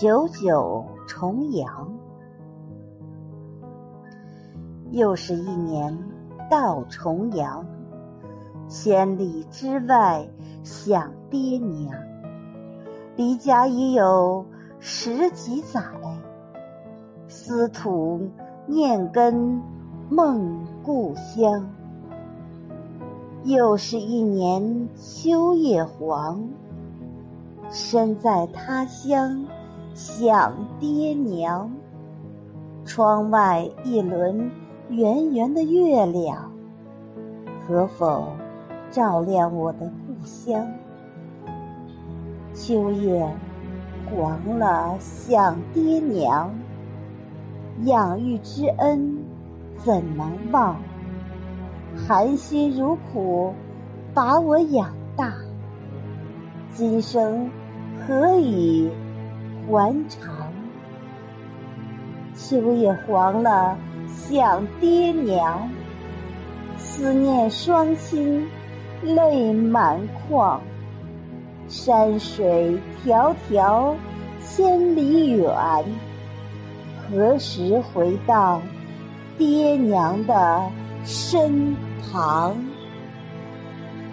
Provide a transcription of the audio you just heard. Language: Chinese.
九九重阳，又是一年到重阳。千里之外想爹娘，离家已有十几载。思土念根梦故乡，又是一年秋叶黄。身在他乡。想爹娘，窗外一轮圆圆的月亮，可否照亮我的故乡？秋叶黄了，想爹娘，养育之恩怎能忘？含辛茹苦把我养大，今生何以？还长，秋叶黄了，想爹娘，思念双亲，泪满眶。山水迢迢，千里远，何时回到爹娘的身旁？